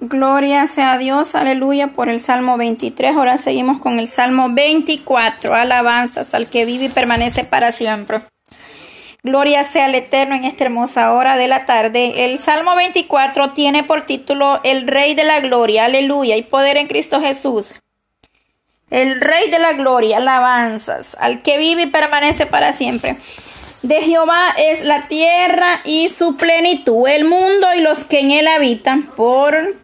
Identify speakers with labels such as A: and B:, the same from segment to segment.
A: Gloria sea a Dios, aleluya, por el Salmo 23. Ahora seguimos con el Salmo 24. Alabanzas al que vive y permanece para siempre. Gloria sea al Eterno en esta hermosa hora de la tarde. El Salmo 24 tiene por título El Rey de la Gloria, aleluya, y poder en Cristo Jesús. El Rey de la Gloria, alabanzas al que vive y permanece para siempre. De Jehová es la tierra y su plenitud, el mundo y los que en él habitan, por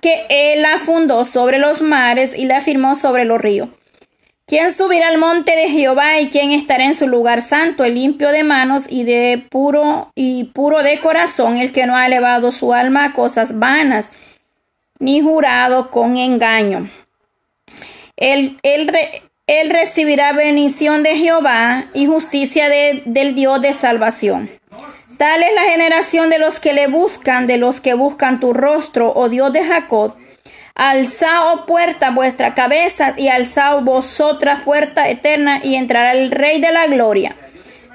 A: que él la fundó sobre los mares y la firmó sobre los ríos. ¿Quién subirá al monte de Jehová y quién estará en su lugar santo, el limpio de manos y de puro y puro de corazón, el que no ha elevado su alma a cosas vanas, ni jurado con engaño? Él, él, él recibirá bendición de Jehová y justicia de, del Dios de salvación. Tal es la generación de los que le buscan, de los que buscan tu rostro, oh Dios de Jacob. Alzao oh puerta vuestra cabeza y alzao vosotras puerta eterna y entrará el Rey de la Gloria.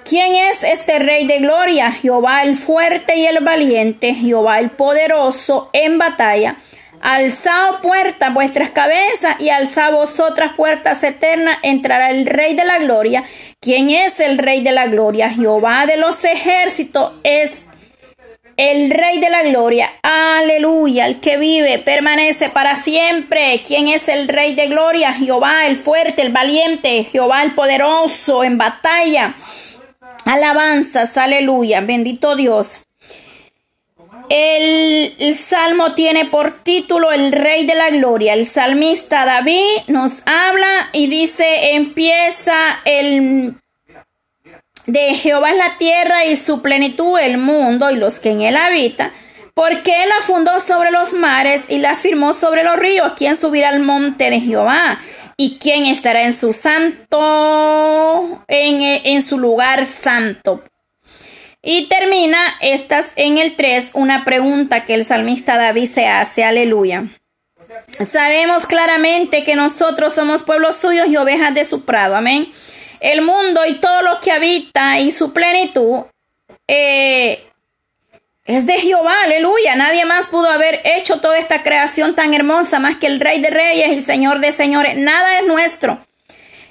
A: ¿Quién es este Rey de Gloria? Jehová el fuerte y el valiente, Jehová el poderoso en batalla. Alzao puerta vuestras cabezas y alzao vosotras puertas eternas, entrará el Rey de la Gloria. ¿Quién es el Rey de la Gloria? Jehová de los ejércitos es el Rey de la Gloria. Aleluya. El que vive permanece para siempre. ¿Quién es el Rey de Gloria? Jehová el fuerte, el valiente, Jehová el poderoso en batalla. Alabanzas, aleluya. Bendito Dios. El, salmo tiene por título El Rey de la Gloria. El salmista David nos habla y dice, empieza el de Jehová es la tierra y su plenitud el mundo y los que en él habitan. Porque él la fundó sobre los mares y la firmó sobre los ríos. ¿Quién subirá al monte de Jehová? ¿Y quién estará en su santo, en, en su lugar santo? Y termina estas en el 3 una pregunta que el salmista David se hace, aleluya. Sabemos claramente que nosotros somos pueblos suyos y ovejas de su prado, amén. El mundo y todo lo que habita y su plenitud eh, es de Jehová, aleluya. Nadie más pudo haber hecho toda esta creación tan hermosa más que el Rey de Reyes el Señor de Señores. Nada es nuestro.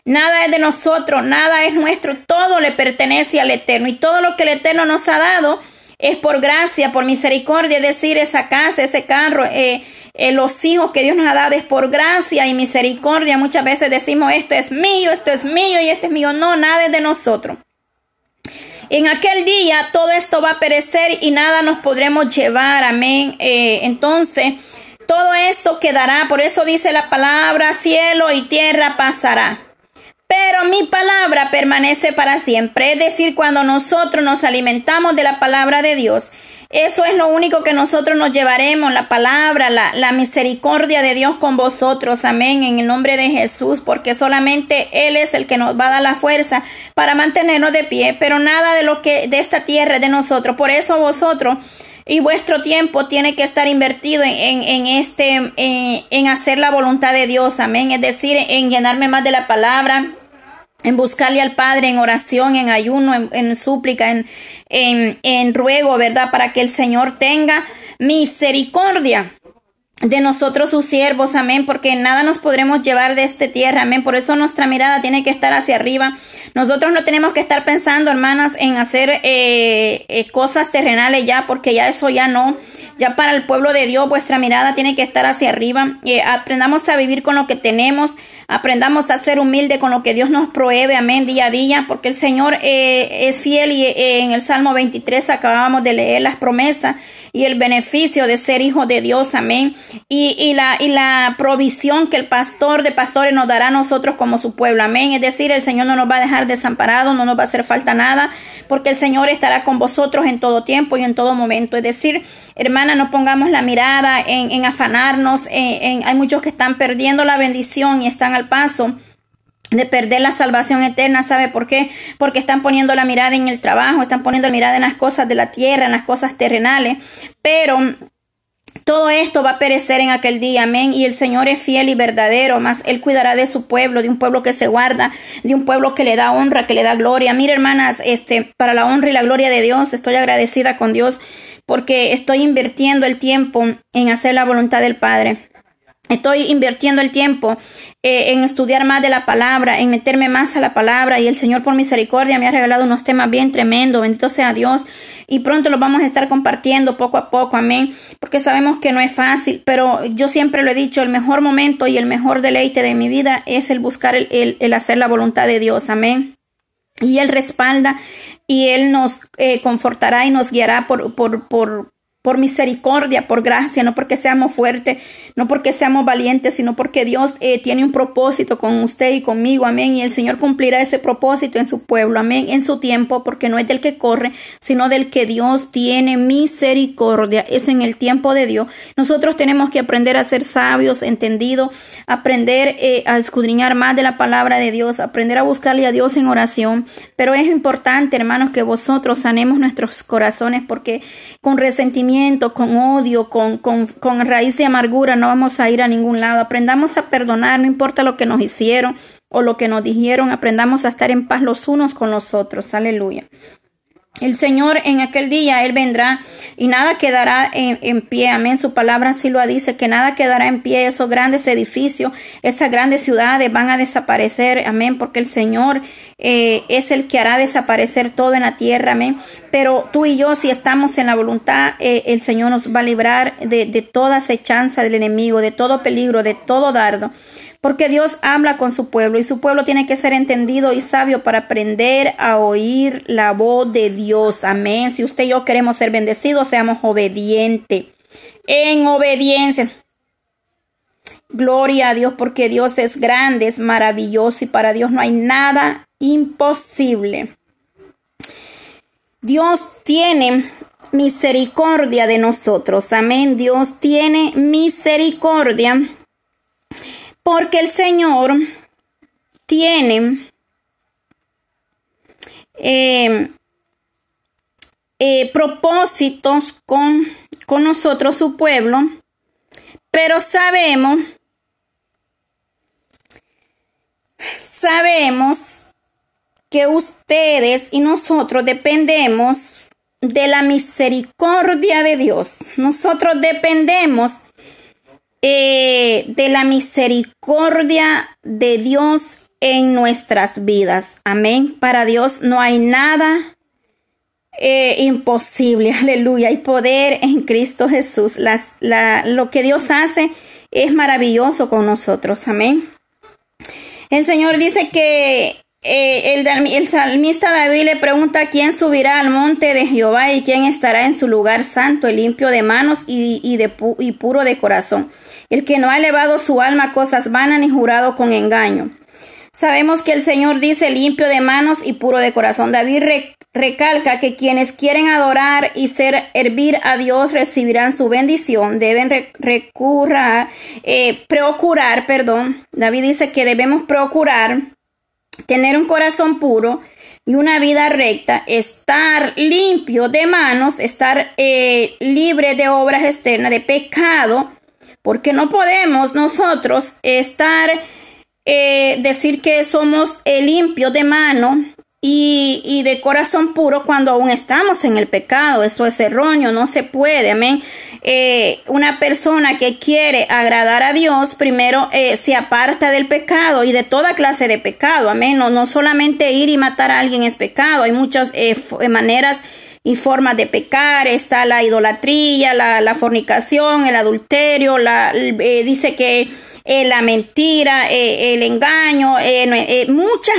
A: Nada es de nosotros, nada es nuestro, todo le pertenece al Eterno y todo lo que el Eterno nos ha dado es por gracia, por misericordia, es decir, esa casa, ese carro, eh, eh, los hijos que Dios nos ha dado es por gracia y misericordia. Muchas veces decimos esto es mío, esto es mío y esto es mío. No, nada es de nosotros. En aquel día todo esto va a perecer y nada nos podremos llevar. Amén. Eh, entonces, todo esto quedará. Por eso dice la palabra, cielo y tierra pasará pero mi palabra permanece para siempre. Es decir, cuando nosotros nos alimentamos de la palabra de Dios, eso es lo único que nosotros nos llevaremos, la palabra, la, la, misericordia de Dios con vosotros. Amén. En el nombre de Jesús, porque solamente Él es el que nos va a dar la fuerza para mantenernos de pie. Pero nada de lo que de esta tierra es de nosotros. Por eso vosotros y vuestro tiempo tiene que estar invertido en, en, este, en, hacer la voluntad de Dios. Amén. Es decir, en llenarme más de la palabra en buscarle al Padre en oración, en ayuno, en, súplica, en, en, en ruego, ¿verdad? Para que el Señor tenga misericordia de nosotros sus siervos, amén, porque nada nos podremos llevar de esta tierra, amén. Por eso nuestra mirada tiene que estar hacia arriba. Nosotros no tenemos que estar pensando, hermanas, en hacer eh, eh, cosas terrenales ya, porque ya eso ya no. Ya para el pueblo de Dios, vuestra mirada tiene que estar hacia arriba. Eh, aprendamos a vivir con lo que tenemos. Aprendamos a ser humilde con lo que Dios nos provee, amén, día a día, porque el Señor eh, es fiel y eh, en el Salmo 23 acabábamos de leer las promesas y el beneficio de ser hijo de Dios, amén, y, y, la, y la provisión que el pastor de pastores nos dará a nosotros como su pueblo, amén, es decir, el Señor no nos va a dejar desamparados, no nos va a hacer falta nada, porque el Señor estará con vosotros en todo tiempo y en todo momento, es decir, hermana, no pongamos la mirada en, en afanarnos, en, hay muchos que están perdiendo la bendición y están al paso de perder la salvación eterna, ¿sabe por qué? Porque están poniendo la mirada en el trabajo, están poniendo la mirada en las cosas de la tierra, en las cosas terrenales, pero todo esto va a perecer en aquel día, amén. Y el Señor es fiel y verdadero, más Él cuidará de su pueblo, de un pueblo que se guarda, de un pueblo que le da honra, que le da gloria. Mire, hermanas, este, para la honra y la gloria de Dios, estoy agradecida con Dios porque estoy invirtiendo el tiempo en hacer la voluntad del Padre. Estoy invirtiendo el tiempo eh, en estudiar más de la palabra, en meterme más a la palabra y el Señor por misericordia me ha regalado unos temas bien tremendos, bendito sea Dios y pronto los vamos a estar compartiendo poco a poco, amén, porque sabemos que no es fácil, pero yo siempre lo he dicho, el mejor momento y el mejor deleite de mi vida es el buscar el, el, hacer la voluntad de Dios, amén. Y Él respalda y Él nos eh, confortará y nos guiará por, por, por, por misericordia, por gracia, no porque seamos fuertes, no porque seamos valientes, sino porque Dios eh, tiene un propósito con usted y conmigo, amén. Y el Señor cumplirá ese propósito en su pueblo, amén, en su tiempo, porque no es del que corre, sino del que Dios tiene misericordia. Es en el tiempo de Dios. Nosotros tenemos que aprender a ser sabios, entendidos, aprender eh, a escudriñar más de la palabra de Dios, aprender a buscarle a Dios en oración. Pero es importante, hermanos, que vosotros sanemos nuestros corazones, porque con resentimiento con odio, con, con, con raíz de amargura, no vamos a ir a ningún lado. Aprendamos a perdonar, no importa lo que nos hicieron o lo que nos dijeron, aprendamos a estar en paz los unos con los otros. Aleluya. El Señor en aquel día, Él vendrá y nada quedará en, pie. Amén. Su palabra así lo dice, que nada quedará en pie. Esos grandes edificios, esas grandes ciudades van a desaparecer. Amén. Porque el Señor eh, es el que hará desaparecer todo en la tierra. Amén. Pero tú y yo, si estamos en la voluntad, eh, el Señor nos va a librar de, de toda acechanza del enemigo, de todo peligro, de todo dardo porque Dios habla con su pueblo y su pueblo tiene que ser entendido y sabio para aprender a oír la voz de Dios. Amén. Si usted y yo queremos ser bendecidos, seamos obedientes. En obediencia. Gloria a Dios porque Dios es grande, es maravilloso y para Dios no hay nada imposible. Dios tiene misericordia de nosotros. Amén. Dios tiene misericordia porque el Señor tiene eh, eh, propósitos con, con nosotros, su pueblo, pero sabemos, sabemos que ustedes y nosotros dependemos de la misericordia de Dios. Nosotros dependemos eh, de la misericordia de Dios en nuestras vidas. Amén. Para Dios no hay nada eh, imposible. Aleluya. Hay poder en Cristo Jesús. Las, lo que Dios hace es maravilloso con nosotros. Amén. El Señor dice que eh, el, salmista David le pregunta quién subirá al monte de Jehová y quién estará en su lugar santo, el limpio de manos y, y, de, y puro de corazón el que no ha elevado su alma a cosas vanas ni jurado con engaño. Sabemos que el Señor dice limpio de manos y puro de corazón. David recalca que quienes quieren adorar y ser hervir a Dios recibirán su bendición. Deben recurrir, eh, procurar, perdón. David dice que debemos procurar tener un corazón puro y una vida recta, estar limpio de manos, estar eh, libre de obras externas, de pecado porque no podemos nosotros estar, eh, decir que somos limpios de mano y, y, de corazón puro cuando aún estamos en el pecado. Eso es erróneo, no se puede, amén. Eh, una persona que quiere agradar a Dios, primero eh, se aparta del pecado y de toda clase de pecado, amén. No, no solamente ir y matar a alguien es pecado, hay muchas eh, maneras y formas de pecar, está la idolatría, la, fornicación, el adulterio, la, eh, dice que eh, la mentira, eh, el engaño, muchas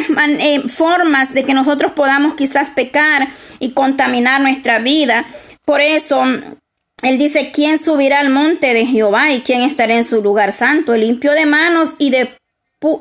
A: formas de que nosotros podamos quizás pecar y contaminar nuestra vida. Por eso él dice, ¿quién subirá al monte de Jehová y quién estará en su lugar santo? El limpio de manos y de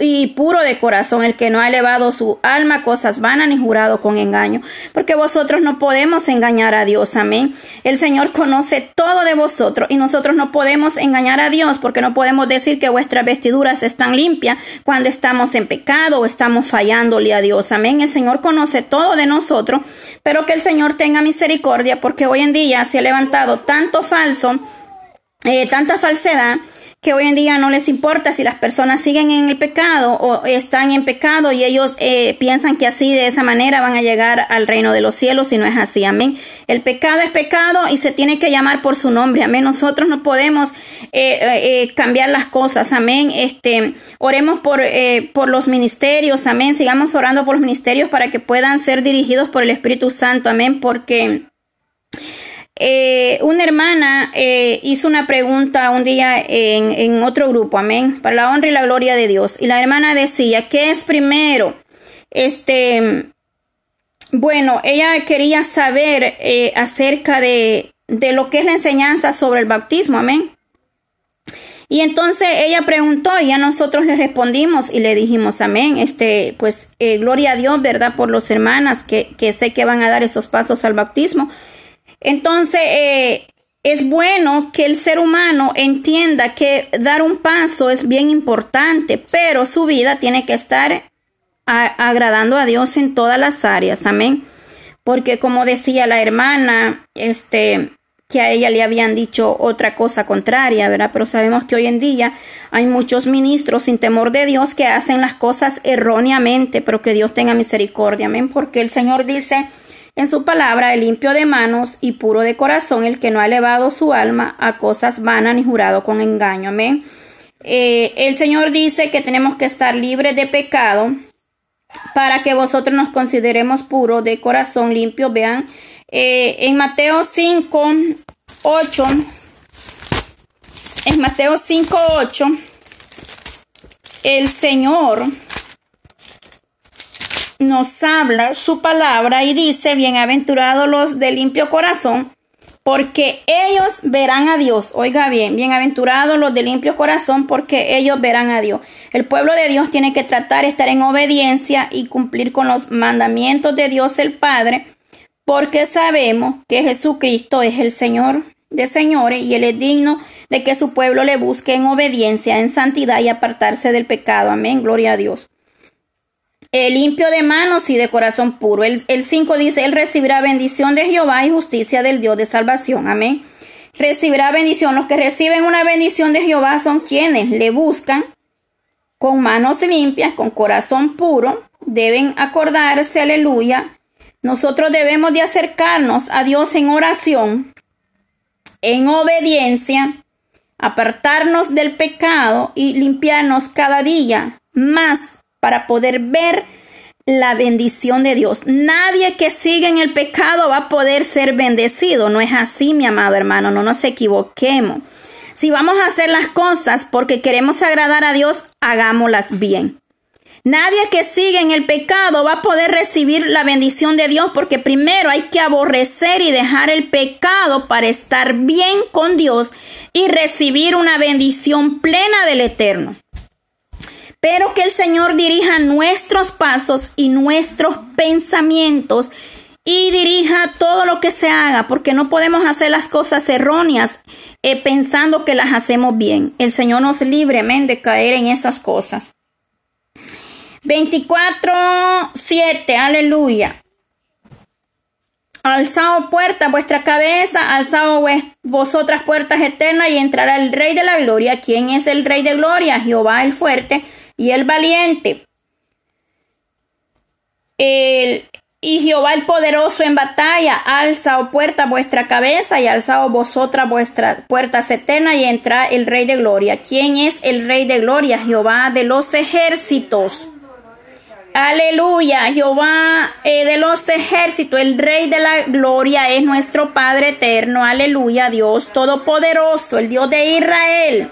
A: y puro de corazón, el que no ha elevado su alma a cosas vanas ni jurado con engaño, porque vosotros no podemos engañar a Dios, amén. El Señor conoce todo de vosotros y nosotros no podemos engañar a Dios porque no podemos decir que vuestras vestiduras están limpias cuando estamos en pecado o estamos fallándole a Dios, amén. El Señor conoce todo de nosotros, pero que el Señor tenga misericordia porque hoy en día se ha levantado tanto falso, eh, tanta falsedad, que hoy en día no les importa si las personas siguen en el pecado o están en pecado y ellos eh, piensan que así de esa manera van a llegar al reino de los cielos y no es así, amén. El pecado es pecado y se tiene que llamar por su nombre, amén. Nosotros no podemos eh, eh, cambiar las cosas, amén. Este, oremos por, por los ministerios, amén. Sigamos orando por los ministerios para que puedan ser dirigidos por el Espíritu Santo, amén, porque eh, una hermana eh, hizo una pregunta un día en, en, otro grupo, amén, para la honra y la gloria de Dios. Y la hermana decía, ¿qué es primero? Este, bueno, ella quería saber eh, acerca de, de lo que es la enseñanza sobre el bautismo, amén. Y entonces ella preguntó y a nosotros le respondimos y le dijimos amén. Este, pues gloria a Dios, ¿verdad? Por los hermanas que, que sé que van a dar esos pasos al bautismo. Entonces, eh, es bueno que el ser humano entienda que dar un paso es bien importante, pero su vida tiene que estar agradando a Dios en todas las áreas. Amén. Porque como decía la hermana, este, que a ella le habían dicho otra cosa contraria, ¿verdad? Pero sabemos que hoy en día hay muchos ministros sin temor de Dios que hacen las cosas erróneamente, pero que Dios tenga misericordia, amén, porque el Señor dice en su palabra, el limpio de manos y puro de corazón, el que no ha elevado su alma a cosas vanas ni jurado con engaño. Amén. Eh, el Señor dice que tenemos que estar libres de pecado para que vosotros nos consideremos puros de corazón limpio. Vean, eh, en Mateo 5, 8, en Mateo 5, 8, el Señor nos habla su palabra y dice, bienaventurados los de limpio corazón, porque ellos verán a Dios. Oiga bien, bienaventurados los de limpio corazón, porque ellos verán a Dios. El pueblo de Dios tiene que tratar de estar en obediencia y cumplir con los mandamientos de Dios el Padre, porque sabemos que Jesucristo es el Señor de señores y Él es digno de que su pueblo le busque en obediencia, en santidad y apartarse del pecado. Amén, gloria a Dios el limpio de manos y de corazón puro. El 5 dice, Él recibirá bendición de Jehová y justicia del Dios de salvación. Amén. Recibirá bendición. Los que reciben una bendición de Jehová son quienes le buscan con manos limpias, con corazón puro. Deben acordarse, aleluya. Nosotros debemos de acercarnos a Dios en oración, en obediencia, apartarnos del pecado y limpiarnos cada día más para poder ver la bendición de Dios. Nadie que siga en el pecado va a poder ser bendecido. No es así, mi amado hermano, no nos equivoquemos. Si vamos a hacer las cosas porque queremos agradar a Dios, hagámoslas bien. Nadie que siga en el pecado va a poder recibir la bendición de Dios porque primero hay que aborrecer y dejar el pecado para estar bien con Dios y recibir una bendición plena del Eterno pero que el Señor dirija nuestros pasos y nuestros pensamientos y dirija todo lo que se haga, porque no podemos hacer las cosas erróneas eh, pensando que las hacemos bien. El Señor nos libre, de caer en esas cosas. 24, 7, aleluya. Alzado puerta vuestra cabeza, alzado vosotras puertas eternas y entrará el Rey de la Gloria. ¿Quién es el Rey de Gloria? Jehová el fuerte y el valiente. El, y Jehová el poderoso en batalla, alza o puerta vuestra cabeza y alzado vosotras vuestras puertas eternas y entra el Rey de Gloria. ¿Quién es el Rey de Gloria? Jehová de los ejércitos. Aleluya, Jehová eh, de los ejércitos, el Rey de la Gloria es nuestro Padre eterno. Aleluya, Dios Todopoderoso, el Dios de Israel.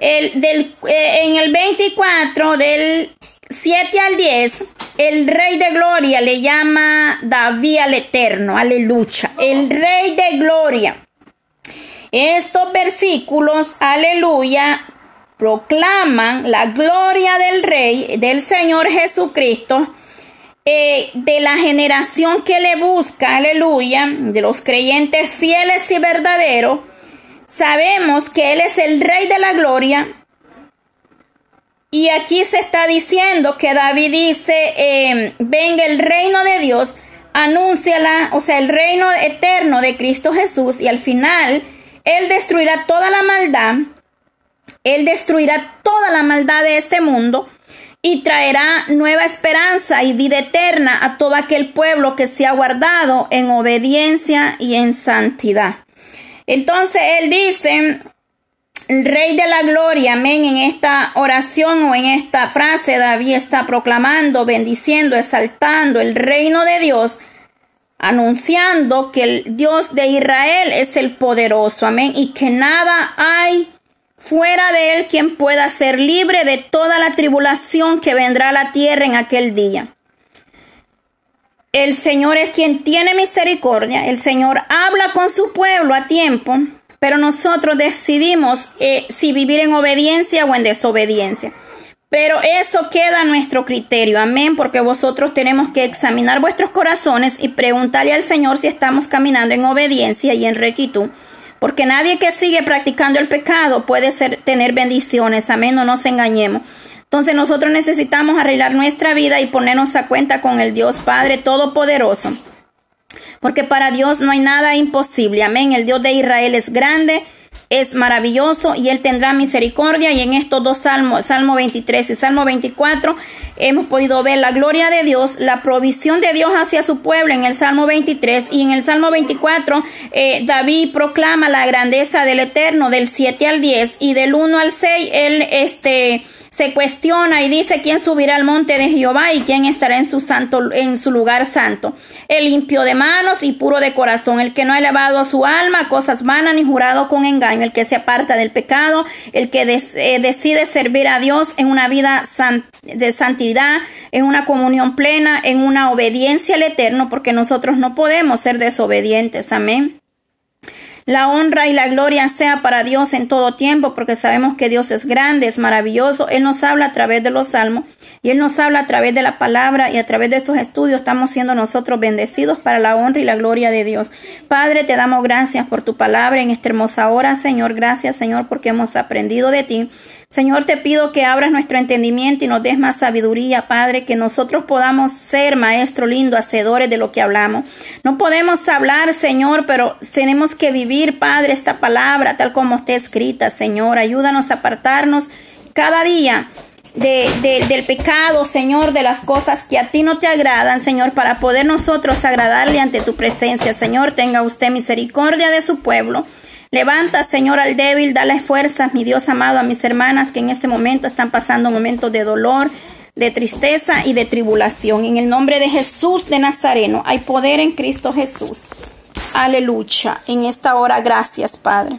A: El, del, eh, en el 24, del 7 al 10, el Rey de Gloria le llama David al Eterno, aleluya. El Rey de Gloria. Estos versículos, aleluya, proclaman la gloria del Rey, del Señor Jesucristo, eh, de la generación que le busca, aleluya, de los creyentes fieles y verdaderos, Sabemos que Él es el Rey de la Gloria. Y aquí se está diciendo que David dice, em, venga el reino de Dios, anúnciala, o sea, el reino eterno de Cristo Jesús. Y al final, Él destruirá toda la maldad Él destruirá toda la maldad de este mundo y traerá nueva esperanza y vida eterna a todo aquel pueblo que se ha guardado en obediencia y en santidad. Entonces él dice, Rey de la Gloria, amén, en esta oración o en esta frase, David está proclamando, bendiciendo, exaltando el reino de Dios, anunciando que el Dios de Israel es el poderoso, amén, y que nada hay fuera de él quien pueda ser libre de toda la tribulación que vendrá a la tierra en aquel día. El Señor es quien tiene misericordia, el Señor habla con su pueblo a tiempo, pero nosotros decidimos eh, si vivir en obediencia o en desobediencia. Pero eso queda a nuestro criterio, amén, porque vosotros tenemos que examinar vuestros corazones y preguntarle al Señor si estamos caminando en obediencia y en rectitud porque nadie que sigue practicando el pecado puede ser, tener bendiciones, amén, no nos engañemos. Entonces nosotros necesitamos arreglar nuestra vida y ponernos a cuenta con el Dios Padre Todopoderoso. Porque para Dios no hay nada imposible. Amén. El Dios de Israel es grande es maravilloso y Él tendrá misericordia. Y en estos dos salmos, Salmo 23 y Salmo 24, hemos podido ver la gloria de Dios, la provisión de Dios hacia su pueblo en el Salmo 23 y en el Salmo 24, eh, David proclama la grandeza del Eterno del 7 al 10 y del 1 al 6, Él este se cuestiona y dice quién subirá al monte de Jehová y quién estará en su santo en su lugar santo. El limpio de manos y puro de corazón, el que no ha elevado a su alma cosas vanas ni jurado con engaño, el que se aparta del pecado, el que eh, decide servir a Dios en una vida de santidad, en una comunión plena, en una obediencia al Eterno, porque nosotros no podemos ser desobedientes. Amén. La honra y la gloria sea para Dios en todo tiempo, porque sabemos que Dios es grande, es maravilloso. Él nos habla a través de los salmos y Él nos habla a través de la palabra y a través de estos estudios estamos siendo nosotros bendecidos para la honra y la gloria de Dios. Padre, te damos gracias por tu palabra en esta hermosa hora, Señor. Gracias, Señor, porque hemos aprendido de ti. Señor, te pido que abras nuestro entendimiento y nos des más sabiduría, Padre, que nosotros podamos ser, Maestro lindo, hacedores de lo que hablamos. No podemos hablar, Señor, pero tenemos que vivir, Padre, esta palabra tal como está escrita, Señor. Ayúdanos a apartarnos cada día. De, del pecado, Señor, de las cosas que a ti no te agradan, Señor, para poder nosotros agradarle ante tu presencia. Señor, tenga usted misericordia de su pueblo. Levanta, Señor, al débil, dale fuerzas, mi Dios amado, a mis hermanas que en este momento están pasando momentos de dolor, de tristeza y de tribulación. En el nombre de Jesús de Nazareno hay poder en Cristo Jesús. Aleluya. En esta hora, gracias, Padre.